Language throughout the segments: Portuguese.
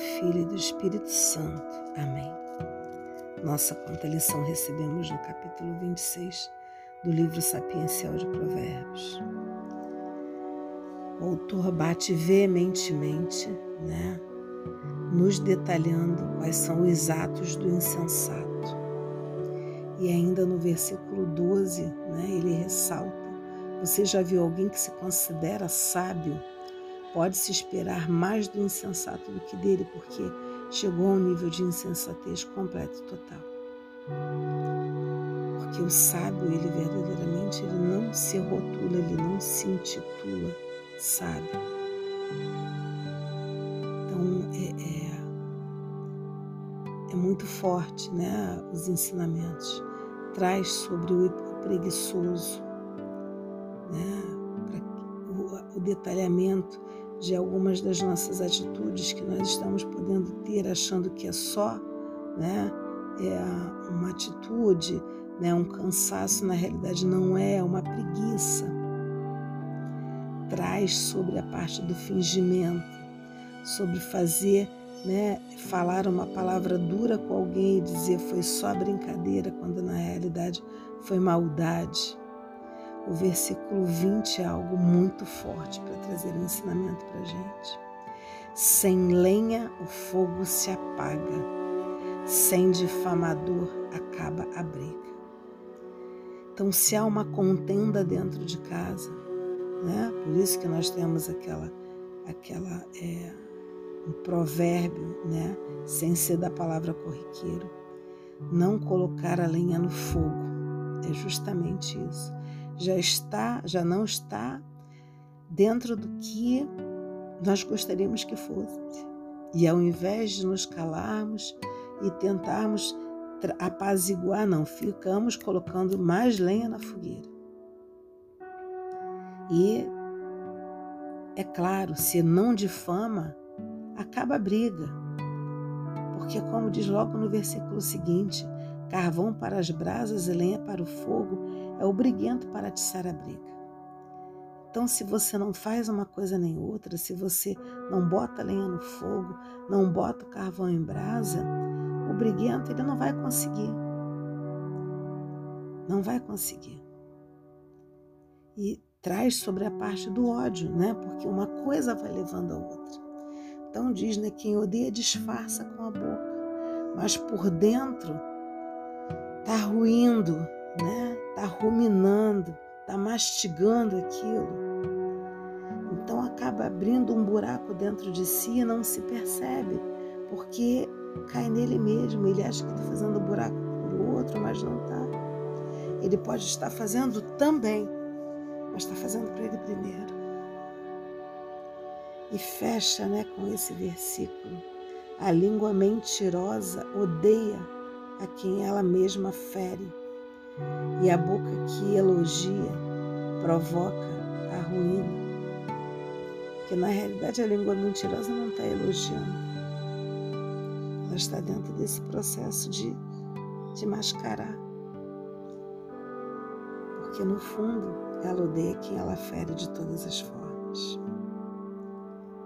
Filho e do Espírito Santo. Amém. Nossa quanta lição recebemos no capítulo 26 do livro sapiencial de Provérbios. O autor bate veementemente, né, nos detalhando quais são os atos do insensato. E ainda no versículo 12, né, ele ressalta: Você já viu alguém que se considera sábio? Pode-se esperar mais do insensato do que dele, porque chegou a um nível de insensatez completo e total. Porque o sábio, ele verdadeiramente, ele não se rotula, ele não se intitula sábio. Então, é, é, é muito forte, né, os ensinamentos. Traz sobre o preguiçoso, né, o, o detalhamento de algumas das nossas atitudes que nós estamos podendo ter achando que é só né, é uma atitude, né, um cansaço, na realidade não é, é uma preguiça. Traz sobre a parte do fingimento, sobre fazer, né, falar uma palavra dura com alguém e dizer foi só brincadeira, quando na realidade foi maldade. O versículo 20 é algo muito forte para trazer um ensinamento para a gente. Sem lenha o fogo se apaga, sem difamador acaba a briga. Então, se há uma contenda dentro de casa, né? por isso que nós temos aquela, aquela é, um provérbio, né? sem ser da palavra corriqueiro, não colocar a lenha no fogo. É justamente isso já está, já não está dentro do que nós gostaríamos que fosse. E ao invés de nos calarmos e tentarmos apaziguar, não, ficamos colocando mais lenha na fogueira. E é claro, se não difama, acaba a briga. Porque, como diz logo no versículo seguinte, carvão para as brasas e lenha para o fogo é o briguento para atiçar a briga. Então, se você não faz uma coisa nem outra, se você não bota lenha no fogo, não bota o carvão em brasa, o briguento ele não vai conseguir. Não vai conseguir. E traz sobre a parte do ódio, né? Porque uma coisa vai levando a outra. Então diz, né, quem odeia disfarça com a boca, mas por dentro tá ruindo, né? Tá ruminando, tá mastigando aquilo. Então acaba abrindo um buraco dentro de si e não se percebe, porque cai nele mesmo. Ele acha que está fazendo buraco para o outro, mas não está. Ele pode estar fazendo também, mas está fazendo para ele primeiro. E fecha né, com esse versículo. A língua mentirosa odeia a quem ela mesma fere, e a boca que elogia provoca a ruína. Que na realidade a língua mentirosa não está elogiando, ela está dentro desse processo de, de mascarar. Porque no fundo ela odeia quem ela fere de todas as formas.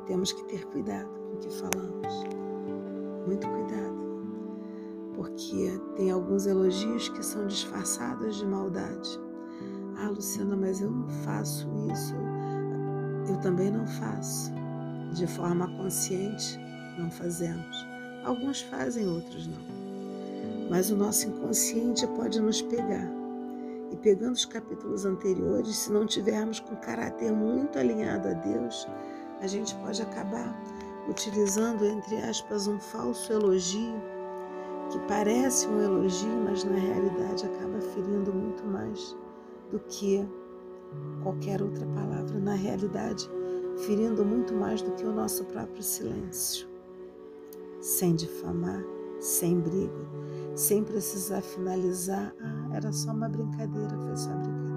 Temos que ter cuidado com o que falamos, muito cuidado porque tem alguns elogios que são disfarçados de maldade. Ah, Luciana, mas eu não faço isso. Eu também não faço. De forma consciente, não fazemos. Alguns fazem, outros não. Mas o nosso inconsciente pode nos pegar. E pegando os capítulos anteriores, se não tivermos com caráter muito alinhado a Deus, a gente pode acabar utilizando, entre aspas, um falso elogio que parece um elogio, mas na realidade acaba ferindo muito mais do que qualquer outra palavra. Na realidade, ferindo muito mais do que o nosso próprio silêncio. Sem difamar, sem briga, sem precisar finalizar. Ah, era só uma brincadeira, foi só brincadeira.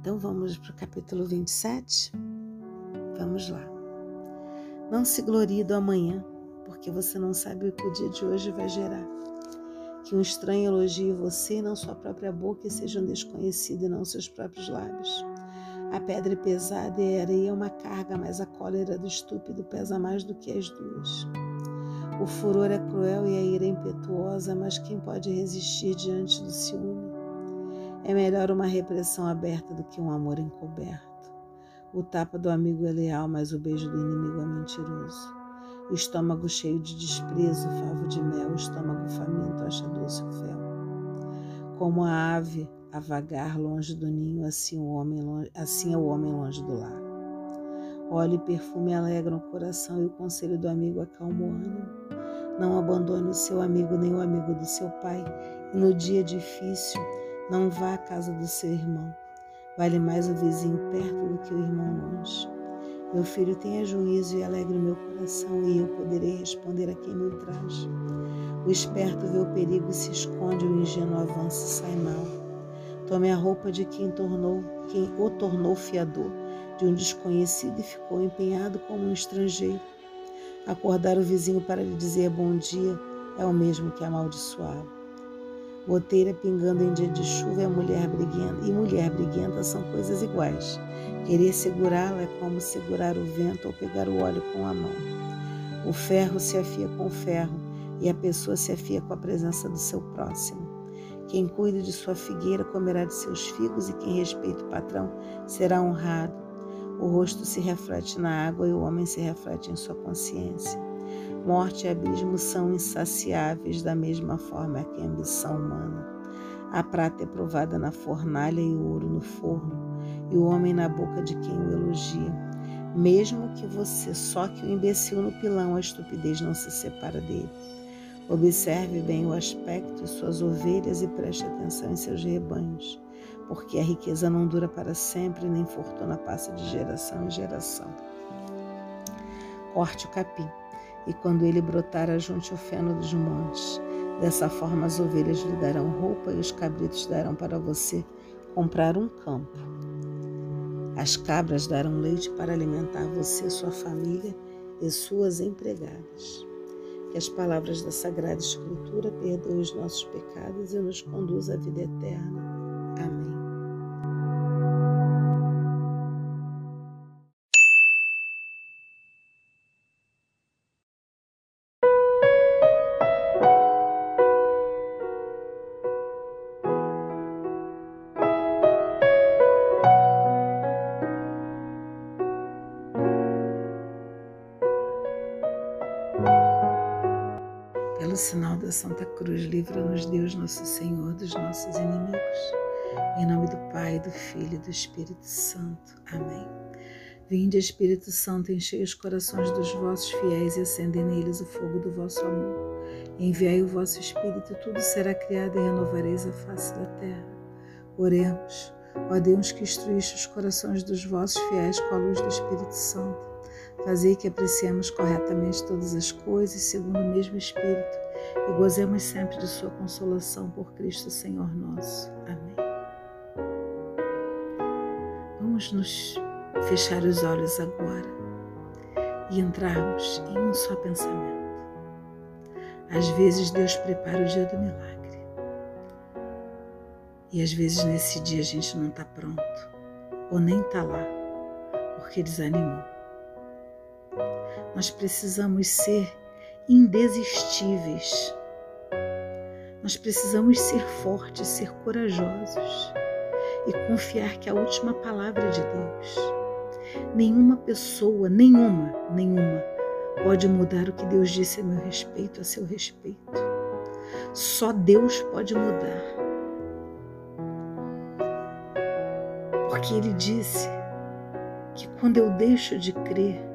Então vamos para o capítulo 27? Vamos lá. Não se glorie do amanhã porque você não sabe o que o dia de hoje vai gerar. Que um estranho elogie você e não sua própria boca e seja um desconhecido e não seus próprios lábios. A pedra é pesada e a areia é uma carga, mas a cólera do estúpido pesa mais do que as duas. O furor é cruel e a ira é impetuosa, mas quem pode resistir diante do ciúme? É melhor uma repressão aberta do que um amor encoberto. O tapa do amigo é leal, mas o beijo do inimigo é mentiroso. O estômago cheio de desprezo, favo de mel, o estômago faminto acha doce o fel. Como a ave a vagar longe do ninho, assim, o homem assim é o homem longe do lar. Óleo e perfume alegram o coração e o conselho do amigo acalma o ânimo. Não abandone o seu amigo nem o amigo do seu pai, e no dia difícil não vá à casa do seu irmão. Vale mais o vizinho perto do que o irmão longe. Meu filho, tenha juízo e alegre o meu coração, e eu poderei responder a quem me ultraja. O esperto vê o perigo e se esconde, o ingênuo avança e sai mal. Tome a roupa de quem, tornou, quem o tornou fiador de um desconhecido e ficou empenhado como um estrangeiro. Acordar o vizinho para lhe dizer bom dia é o mesmo que amaldiçoá-lo. Goteira pingando em dia de chuva é mulher briguenta, e mulher briguenta são coisas iguais. Querer segurá-la é como segurar o vento ou pegar o óleo com a mão. O ferro se afia com o ferro e a pessoa se afia com a presença do seu próximo. Quem cuida de sua figueira comerá de seus figos, e quem respeita o patrão será honrado. O rosto se reflete na água e o homem se reflete em sua consciência. Morte e abismo são insaciáveis da mesma forma que a ambição humana. A prata é provada na fornalha e o ouro no forno, e o homem na boca de quem o elogia. Mesmo que você soque o imbecil no pilão, a estupidez não se separa dele. Observe bem o aspecto de suas ovelhas e preste atenção em seus rebanhos, porque a riqueza não dura para sempre, nem fortuna passa de geração em geração. Corte o capim, e quando ele brotar, ajunte o feno dos montes. Dessa forma, as ovelhas lhe darão roupa e os cabritos darão para você comprar um campo. As cabras darão leite para alimentar você, sua família e suas empregadas. Que as palavras da Sagrada Escritura perdoem os nossos pecados e nos conduz à vida eterna. Amém. Da Santa Cruz, livra-nos Deus, nosso Senhor, dos nossos inimigos. Em nome do Pai, do Filho e do Espírito Santo. Amém. Vinde, Espírito Santo, enchei os corações dos vossos fiéis e acendei neles o fogo do vosso amor. Enviai o vosso Espírito, tudo será criado e renovareis a face da terra. Oremos. Ó Deus que instruíste os corações dos vossos fiéis com a luz do Espírito Santo, fazei que apreciemos corretamente todas as coisas segundo o mesmo Espírito e gozemos sempre de Sua consolação por Cristo Senhor nosso. Amém. Vamos nos fechar os olhos agora e entrarmos em um só pensamento. Às vezes Deus prepara o dia do milagre. E às vezes nesse dia a gente não está pronto, ou nem está lá, porque desanimou. Nós precisamos ser indesistíveis. Nós precisamos ser fortes, ser corajosos e confiar que a última palavra é de Deus. Nenhuma pessoa, nenhuma, nenhuma, pode mudar o que Deus disse a meu respeito, a seu respeito. Só Deus pode mudar. Porque Ele disse que quando eu deixo de crer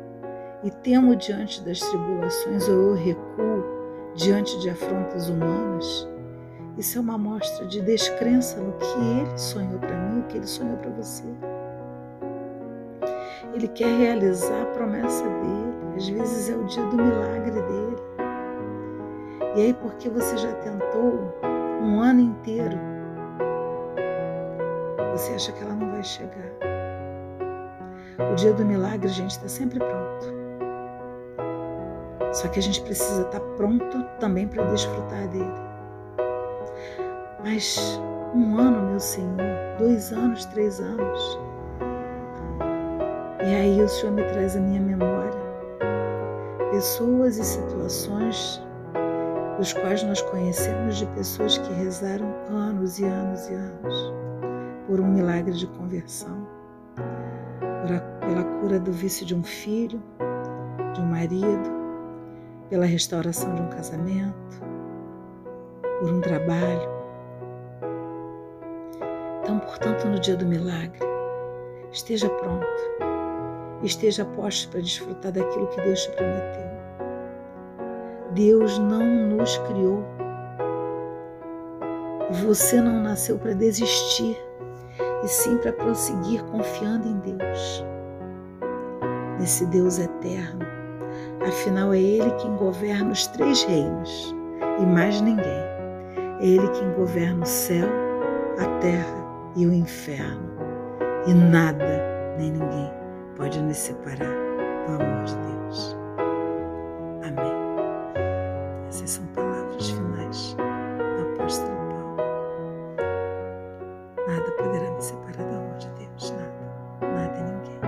e temo diante das tribulações ou eu recuo diante de afrontas humanas, isso é uma amostra de descrença no que Ele sonhou para mim, o que Ele sonhou para você. Ele quer realizar a promessa dele. Às vezes é o dia do milagre dele. E aí, porque você já tentou um ano inteiro, você acha que ela não vai chegar. O dia do milagre, gente, está sempre pronto. Só que a gente precisa estar tá pronto também para desfrutar dele. Mas um ano, meu Senhor, dois anos, três anos, E aí o Senhor me traz a minha memória pessoas e situações dos quais nós conhecemos de pessoas que rezaram anos e anos e anos por um milagre de conversão, pela cura do vício de um filho, de um marido, pela restauração de um casamento, por um trabalho. Então, portanto, no dia do milagre, esteja pronto, esteja posto para desfrutar daquilo que Deus te prometeu. Deus não nos criou. Você não nasceu para desistir, e sim para prosseguir confiando em Deus. Nesse Deus eterno. Afinal, é Ele quem governa os três reinos e mais ninguém. É Ele quem governa o céu, a terra e o inferno. E nada nem ninguém pode nos separar do amor de Deus. Amém. Essas são palavras finais do apóstolo Paulo. Nada poderá me separar do amor de Deus, nada, nada e ninguém.